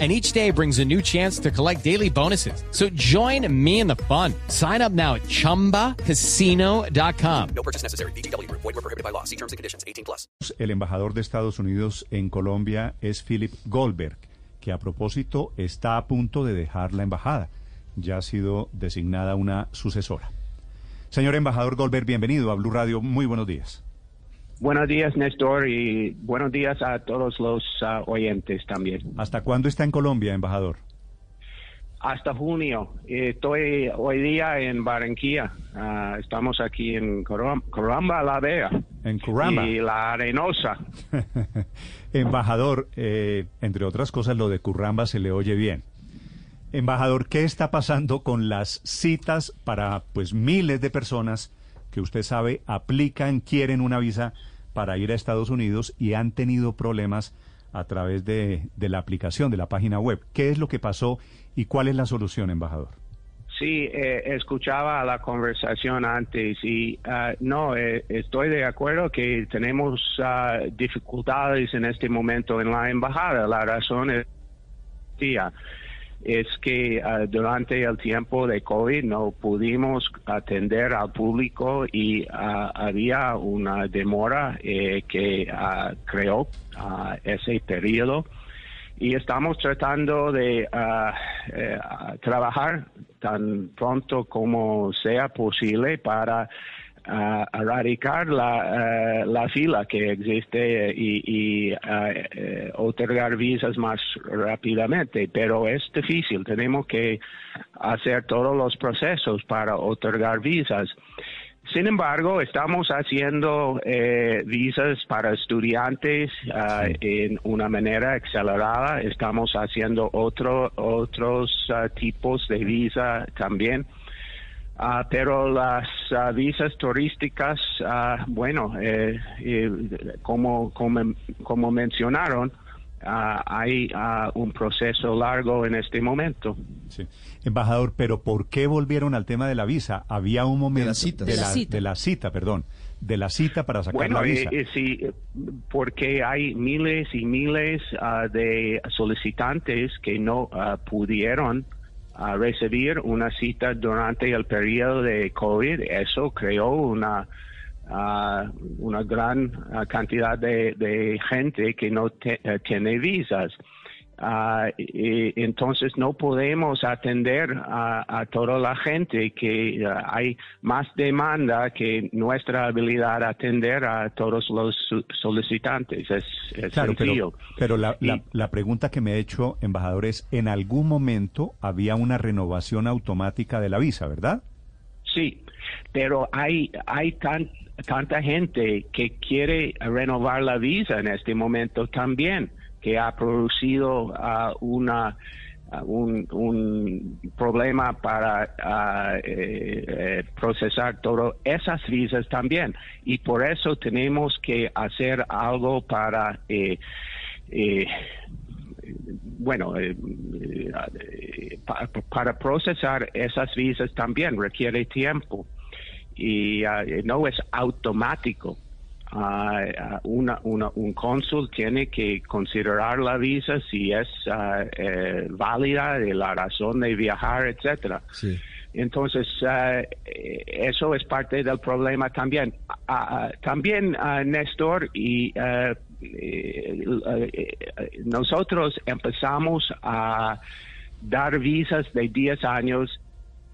and each day brings a new chance to collect daily bonuses. So join me in the fun. Sign up now at ChumbaCasino.com. No purchase necessary. BGW. Void were prohibited by law. See terms and conditions. 18 plus. El embajador de Estados Unidos en Colombia es Philip Goldberg, que a propósito está a punto de dejar la embajada. Ya ha sido designada una sucesora. Señor embajador Goldberg, bienvenido a Blue Radio. Muy buenos días. Buenos días, Néstor, y buenos días a todos los uh, oyentes también. ¿Hasta cuándo está en Colombia, embajador? Hasta junio. Estoy hoy día en Barranquilla. Uh, estamos aquí en Coramba, La Vega. En Curamba. Y La Arenosa. embajador, eh, entre otras cosas, lo de Curramba se le oye bien. Embajador, ¿qué está pasando con las citas para pues miles de personas que usted sabe aplican, quieren una visa para ir a Estados Unidos y han tenido problemas a través de, la aplicación, de la página web. ¿Qué es lo que pasó y cuál es la solución, embajador? Sí, eh, escuchaba la conversación antes y uh, no, eh, estoy de acuerdo que tenemos uh, dificultades en este momento en la embajada. La razón es es que uh, durante el tiempo de COVID no pudimos atender al público y uh, había una demora eh, que uh, creó ese periodo. Y estamos tratando de eh, trabajar tan pronto como sea posible para a erradicar la, eh, la fila que existe y, y uh, otorgar visas más rápidamente, pero es difícil, tenemos que hacer todos los procesos para otorgar visas. Sin embargo, estamos haciendo eh, visas para estudiantes uh, en una manera acelerada. Estamos haciendo otro, otros uh, tipos de visa también. Uh, pero las uh, visas turísticas, uh, bueno, eh, eh, como, como, como, mencionaron, hay un proceso largo en este momento. Sí. Embajador, pero ¿por qué volvieron al tema de la visa? Había un momento... De la cita. De, la, la, cita. de la cita, perdón. De la cita para sacar bueno, la visa. Eh, sí, porque hay miles y miles de solicitantes que no pudieron a recibir una cita durante el periodo de COVID. Eso creó una, uh, una gran uh, cantidad de, de, gente que no te, uh, tiene visas. Y, entonces no podemos atender a, a toda la gente que hay más demanda que nuestra habilidad de atender a todos los solicitantes. Es, es claro, sencillo. pero, pero la, y, la, la, pregunta que me he hecho, embajador, es, ¿en algún momento había una renovación automática de la visa, verdad? Sí, pero hay, hay tan, tanta gente que quiere renovar la visa en este momento también que ha producido uh, una uh, un, un, problema para uh, procesar todas esas visas también y por eso tenemos que hacer algo para eh, eh, bueno, pa, para procesar esas visas también requiere tiempo y uh, no es automático. Uh, una, una, un cónsul tiene que considerar la visa si es uh, eh, válida, de la razón de viajar, etcétera. Sí. Entonces, uh, eso es parte del problema también. también, Néstor, y eh, nosotros empezamos a dar visas de 10 años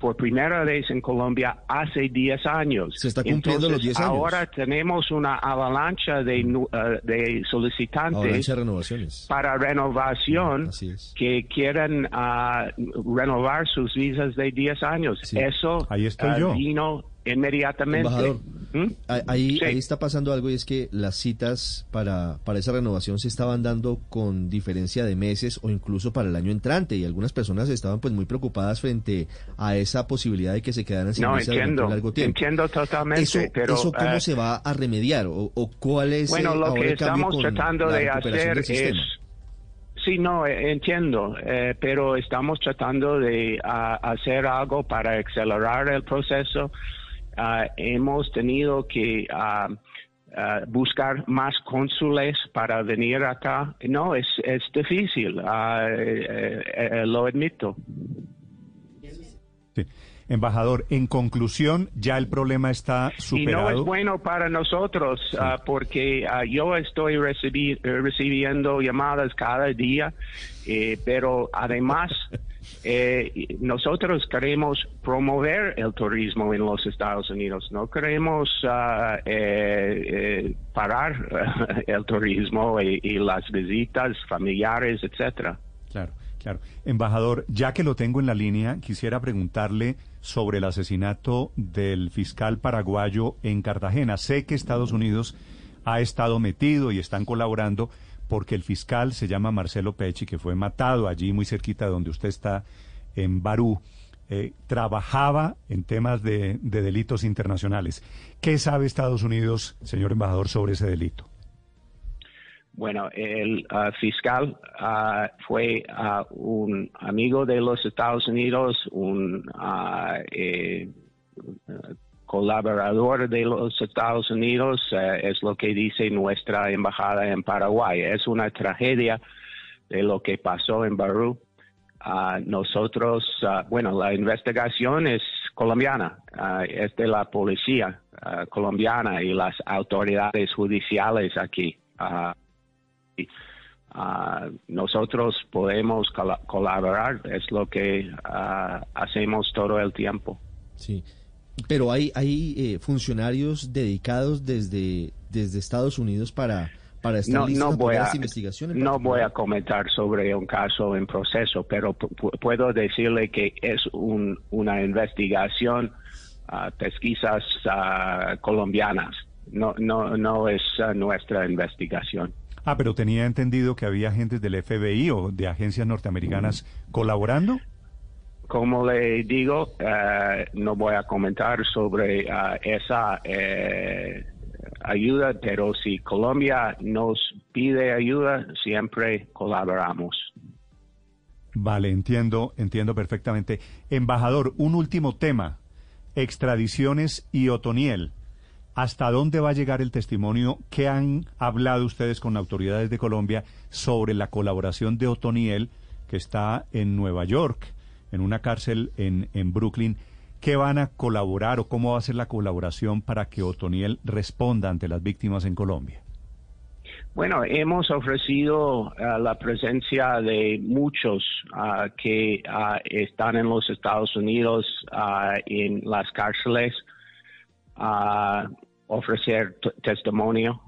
por primera vez en Colombia hace 10 años. Se está cumpliendo Entonces, los 10 años. Ahora tenemos una avalancha de, uh, de solicitantes avalancha de renovaciones. para renovación Así es. que quieren uh, renovar sus visas de 10 años. Sí. Eso Ahí estoy uh, yo. vino inmediatamente. Embajador, ¿Mm? Ahí, Sí. ahí está pasando algo y es que las citas para, para esa renovación se estaban dando con diferencia de meses o incluso para el año entrante y algunas personas estaban pues muy preocupadas frente a esa posibilidad de que se quedaran sin No, visa entiendo, largo tiempo. entiendo totalmente, Eso, pero, eso ¿cómo eh, se va a remediar o, o cuál es Bueno, eh, lo ahora que el estamos tratando de hacer es... Sí, no, eh, entiendo, eh, pero estamos tratando de hacer algo para acelerar el proceso. Ah, hemos tenido que ah, ah, buscar más cónsules para venir acá. No, es, es difícil, ah, eh, eh, lo admito. Sí. Embajador, en conclusión, ya el problema está Y superado. no es bueno para nosotros ah, porque ah, yo estoy recibi- eh, recibiendo llamadas cada día, eh, pero además eh, nosotros queremos promover el turismo en los Estados Unidos, no queremos ah, eh, eh, parar el turismo y, y las visitas familiares, etcétera. Claro, claro. Embajador, ya que lo tengo en la línea, quisiera preguntarle sobre el asesinato del fiscal paraguayo en Cartagena. Sé que Estados Unidos ha estado metido y están colaborando porque el fiscal se llama Marcelo Pecci, que fue matado allí muy cerquita de donde usted está, en Barú. eh, trabajaba en temas de, de delitos internacionales. ¿Qué sabe Estados Unidos, señor embajador, sobre ese delito? Bueno, el ah, fiscal ah, fue ah, un amigo de los Estados Unidos, un eh, colaborador de los Estados Unidos, eh, es lo que dice nuestra embajada en Paraguay. Es una tragedia de lo que pasó en Barú. Ah, nosotros, ah, bueno, la investigación es colombiana, ah, es de la policía colombiana y las autoridades judiciales aquí. Y, nosotros podemos cola- colaborar, es lo que hacemos todo el tiempo. Sí. Pero hay, hay eh, funcionarios dedicados desde, desde Estados Unidos para, para estar No, listos no a voy investigación. en no particular? voy a comentar sobre un caso en proceso, pero pu- pu- puedo decirle que es un- una investigación, ah, pesquisas ah, colombianas. No, no, no es ah, nuestra investigación. Ah, pero tenía entendido que había agentes del FBI o de agencias norteamericanas colaborando. Como le digo, eh, no voy a comentar sobre ah, esa eh, ayuda, pero si Colombia nos pide ayuda, siempre colaboramos. Vale, entiendo, entiendo perfectamente. Embajador, un último tema. Extradiciones y Otoniel. ¿Hasta dónde va a llegar el testimonio que han hablado ustedes con autoridades de Colombia sobre la colaboración de Otoniel, que está en Nueva York, en una cárcel en, en Brooklyn? ¿Qué van a colaborar o cómo va a ser la colaboración para que Otoniel responda ante las víctimas en Colombia? Bueno, hemos ofrecido ah, la presencia de muchos ah, que ah, están en los Estados Unidos ah, en las cárceles a ofrecer testimonio.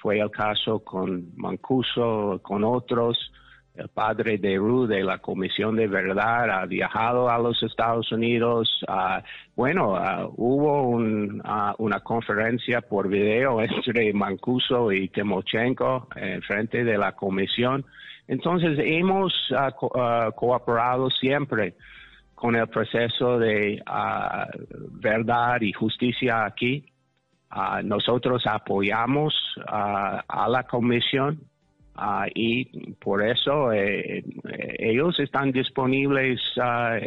Fue el caso con Mancuso, con otros. El padre de Ru de la Comisión de Verdad ha viajado a los Estados Unidos. Ah, bueno, ah, hubo un, ah, una conferencia por video entre Mancuso y Timochenko en frente de la Comisión. Entonces, hemos co- cooperado siempre con el proceso de verdad y justicia aquí. Nosotros apoyamos a la comisión ah, y por eso eh, eh, ellos están disponibles a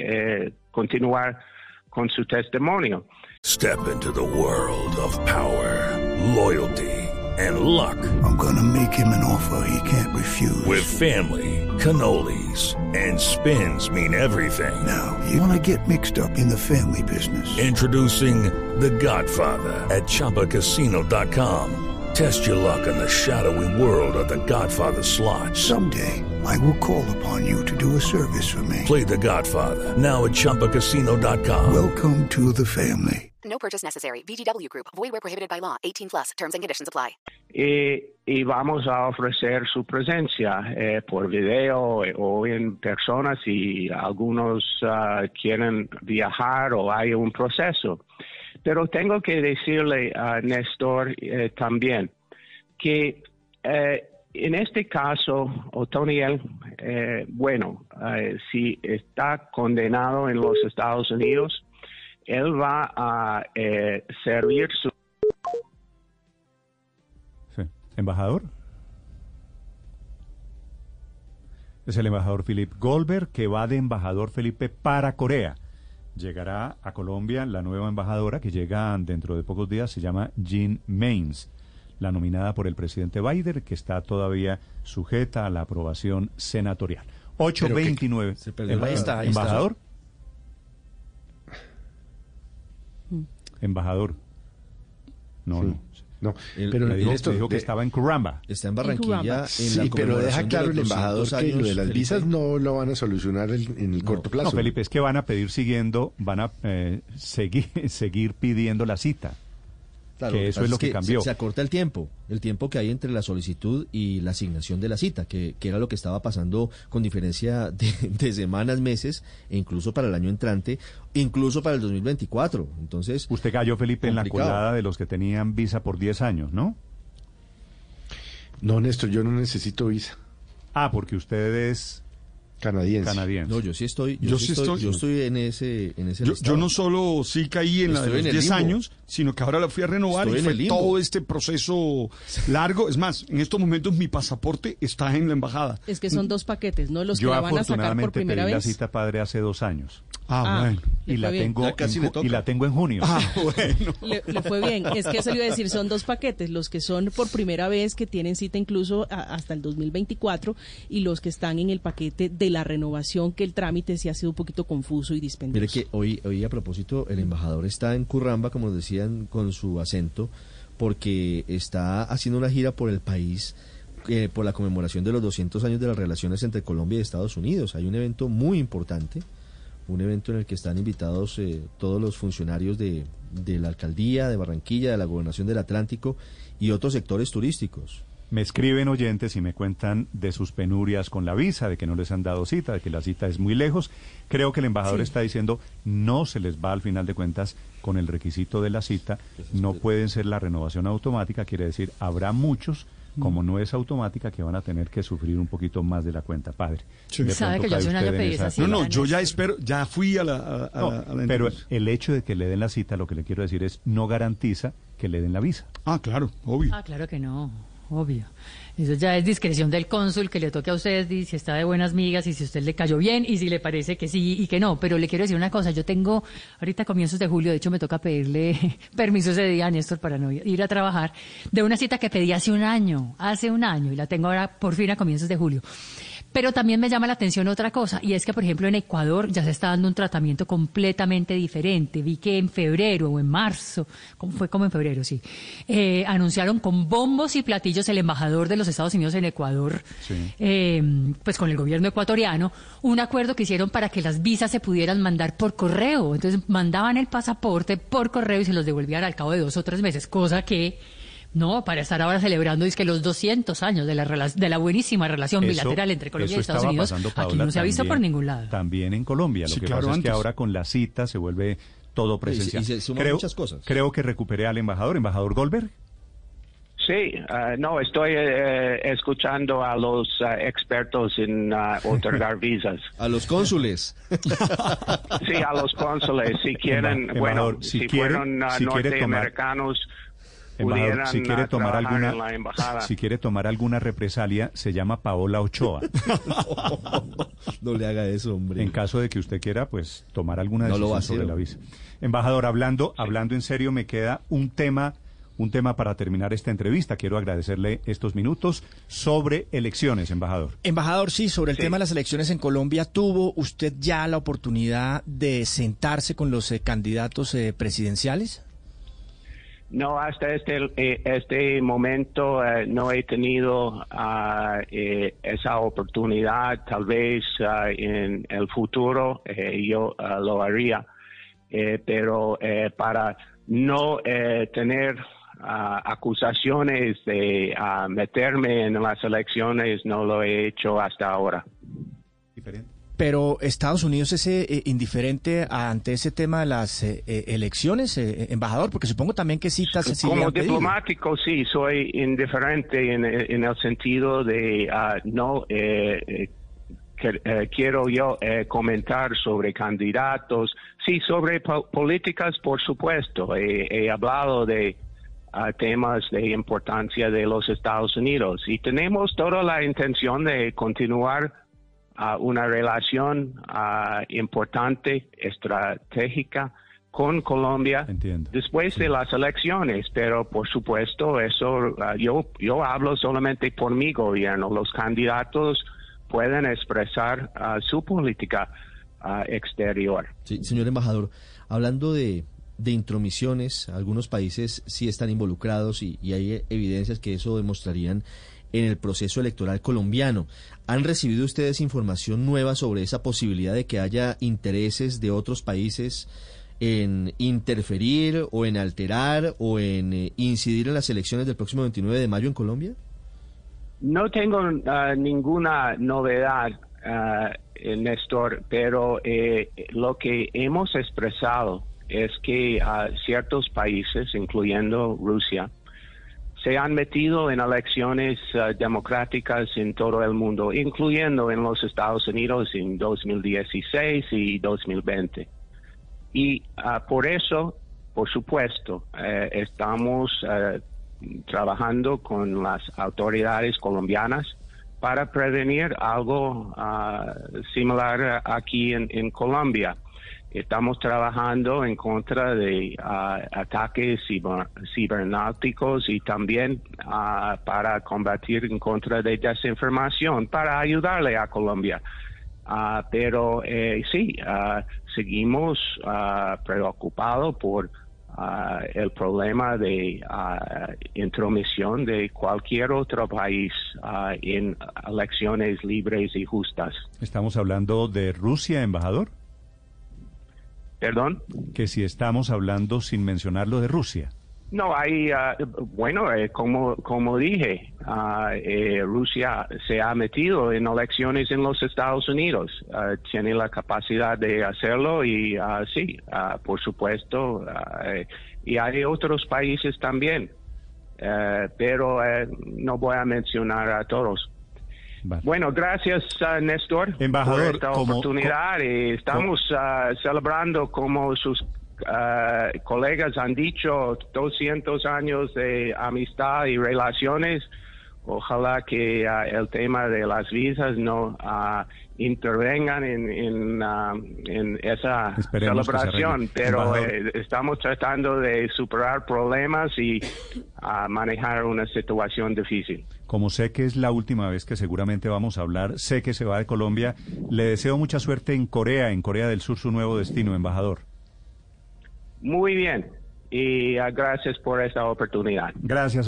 continuar con su testimonio. Step into the world of power, loyalty, and luck. I'm gonna make him an offer he can't refuse. With family, cannolis, and spins mean everything. now, you wanna get mixed up in the family business. Introducing The Godfather at ChumbaCasino.com. Test your luck in the shadowy world of The Godfather slot. Someday, I will call upon you to do a service for me. Play The Godfather now at ChumbaCasino.com. Welcome to the family. No purchase necessary. VGW Group. Void where prohibited by law. 18 plus. Terms and conditions apply. y, y vamos a ofrecer su presencia eh, por video eh, o en persona si algunos ah, quieren viajar o hay un proceso. Pero tengo que decirle a Néstor eh, también que eh, en este caso, Otoniel, eh, bueno, eh, si está condenado en los Estados Unidos, él va a eh, servir su Sí. ¿Embajador? Es el embajador Philip Goldberg que va de embajador Felipe para Corea. Llegará a Colombia la nueva embajadora que llega dentro de pocos días, se llama Jean Mains, la nominada por el presidente Biden, que está todavía sujeta a la aprobación senatorial. 829. se perdió Ahí está, ahí está. ¿Embajador? Embajador. No, Sí. no. No, El- pero Me dijo, me dijo que de- estaba en Curramba. Está en Barranquilla en Sí, pero deja de claro los el embajador 200 que lo de las Felipe. visas no lo van a solucionar en, en el corto plazo. No, Felipe, es que van a pedir siguiendo, van a eh, seguir, seguir pidiendo la cita. Claro, que eso es lo que se- cambió. Se, acorta el tiempo, el tiempo que hay entre la solicitud y la asignación de la cita, que, que era lo que estaba pasando con diferencia de, de semanas, meses, e incluso para el año entrante, incluso para el 2024. Entonces, Usted cayó, Felipe, en la colada de los que tenían visa por 10 años, ¿no? No, Néstor, yo no necesito visa Ah, porque usted es canadiense. canadiense. no, yo sí estoy, yo, Yo sí estoy, estoy. yo estoy en ese, en ese Yo, no solo sí caí en la de los en el 10 limbo. años, sino que ahora la fui a renovar Estoy y fue todo este proceso largo. Es más, en estos momentos mi pasaporte está en la embajada. Es que son dos paquetes, ¿no? Los que la van a sacar por afortunadamente pedí primera la vez. cita padre hace dos años. Ah, Ah, bueno. Y la, tengo Ya casi en y la tengo en junio. Ah, bueno. Le, le fue bien. Es que iba a decir, son dos paquetes, los que son por primera vez, que tienen cita incluso a- hasta el 2024, y los que están en el paquete de la renovación, que el trámite sí ha sido un poquito confuso y Mire dispendioso. que hoy, hoy a propósito, el embajador está en Curramba, como decían, con su acento, porque está haciendo una gira por el país eh, por la conmemoración de los 200 años de las relaciones entre Colombia y Estados Unidos. Hay un evento muy importante, un evento en el que están invitados eh, todos los funcionarios de, de la alcaldía, de Barranquilla, de la gobernación del Atlántico y otros sectores turísticos. Me escriben oyentes y me cuentan de sus penurias con la visa, de que no les han dado cita, de que la cita es muy lejos. Creo que el embajador está diciendo no se les va al final de cuentas con el requisito de la cita, no pueden ser la renovación automática, quiere decir habrá muchos como no es automática que van a tener que sufrir un poquito más de la cuenta, padre. Sí. De Sabe que yo cae hace un usted año en pedí esa esa No, no, yo ya espero, ya fui a la, a, a No, la- a la pero el hecho de que le den la cita, lo que le quiero decir es, no garantiza que le den la visa. Ah, claro, obvio. Ah, claro que no, obvio. Eso ya es discreción del cónsul que le toque a usted si está de buenas migas y si usted le cayó bien y si le parece que sí y que no. Pero le quiero decir una cosa, yo tengo ahorita comienzos de julio, de hecho me toca pedirle permiso ese día a Néstor para no ir a trabajar, de una cita que pedí hace un año, hace un año y la tengo ahora por fin a comienzos de julio. Pero también me llama la atención otra cosa, y es que, por ejemplo, en Ecuador ya se está dando un tratamiento completamente diferente. Vi que en febrero o en marzo, como fue como en febrero, sí, eh, anunciaron con bombos y platillos el embajador de los Estados Unidos en Ecuador, Sí. eh, pues con el gobierno ecuatoriano, un acuerdo que hicieron para que las visas se pudieran mandar por correo. Entonces mandaban el pasaporte por correo y se los devolvían al cabo de dos o tres meses, cosa que... No, para estar ahora celebrando es que los 200 años de la, de la buenísima relación Eso- bilateral entre Colombia y Estados estaba Unidos, pasando, aquí no se ha visto por también- ningún lado. También en Colombia. Lo Sí, que claro, pasa es que ahora con la cita se vuelve todo presencial. y se suman creo, muchas cosas. Creo que recuperé al embajador, embajador Goldberg. Sí, ah, no, estoy eh, escuchando a los ah, expertos en otorgar visas. A los cónsules. Sí, a los cónsules, si quieren, bueno, si si, quiere- fueron si tomar- norteamericanos, Embajador, si quiere tomar alguna, si quiere tomar alguna represalia, se llama Paola Ochoa. no le haga eso, hombre. en caso de que usted quiera, pues tomar alguna No lo decisión va a hacer, sobre la visa. Embajador, hablando, hablando en serio, me queda un tema, un tema para terminar esta entrevista. Quiero agradecerle estos minutos sobre elecciones, embajador. Embajador, sí, sobre el Sí. tema de las elecciones en Colombia, ¿tuvo usted ya la oportunidad de sentarse con los eh, candidatos eh, presidenciales? No, hasta este, eh, este momento eh, no he tenido eh, esa oportunidad. Tal vez ah, en el futuro eh, yo ah, lo haría. Pero para no tener acusaciones de meterme en las elecciones, no lo he hecho hasta ahora. Pero Estados Unidos es eh, indiferente ante ese tema de las eh, eh, elecciones, eh, embajador, porque supongo también que citas sí Como diplomático, sí, soy indiferente en, en el sentido de ah, no eh, eh, eh, quiero yo eh, comentar sobre candidatos, sí, sobre po- políticas, por supuesto. He, he hablado de ah, temas de importancia de los Estados Unidos. Y tenemos toda la intención de continuar ah, una relación ah, importante, estratégica con Colombia después de las elecciones, pero por supuesto eso ah, yo yo hablo solamente por mi gobierno. Los candidatos pueden expresar ah, su política ah, exterior. Sí, señor embajador, hablando de, de intromisiones, algunos países sí están involucrados y, y hay evidencias que eso demostrarían en el proceso electoral colombiano. ¿Han recibido ustedes información nueva sobre esa posibilidad de que haya intereses de otros países en interferir o en alterar o en eh, incidir en las elecciones del próximo 29 de mayo en Colombia? No tengo ah, ninguna novedad, eh, Néstor, pero eh, lo que hemos expresado es que ah, ciertos países, incluyendo Rusia, se han metido en elecciones ah, democráticas en todo el mundo, incluyendo en los Estados Unidos en 2016 y 2020. Y ah, por eso, por supuesto, eh, estamos eh, trabajando con las autoridades colombianas para prevenir algo ah, similar aquí en Colombia. Estamos trabajando en contra de ah, ataques ciber- cibernéticos y también ah, para combatir en contra de desinformación, para ayudarle a Colombia. Ah, pero eh, sí, seguimos preocupados por el problema de intromisión de cualquier otro país en elecciones libres y justas. Estamos hablando de Rusia, embajador. ¿Perdón? Que si estamos hablando sin mencionarlo de Rusia. No, hay, ah, bueno, eh, como, como dije, ah, eh, Rusia se ha metido en elecciones en los Estados Unidos, Ah, tiene la capacidad de hacerlo y sí, por supuesto, eh, y hay otros países también, Eh, pero no voy a mencionar a todos. Bueno, gracias, ah, Néstor, Embajador, por esta como- oportunidad. y estamos ah, celebrando como sus ah, colegas han dicho 200 años de amistad y relaciones. Ojalá que el tema de las visas no intervengan en, en, en esa Esperemos celebración, pero eh, estamos tratando de superar problemas y manejar una situación difícil. Como sé que es la última vez que seguramente vamos a hablar, sé que se va de Colombia. Le deseo mucha suerte en Corea, en Corea del Sur, su nuevo destino, embajador. Muy bien. Y ah, gracias por esta oportunidad. Gracias.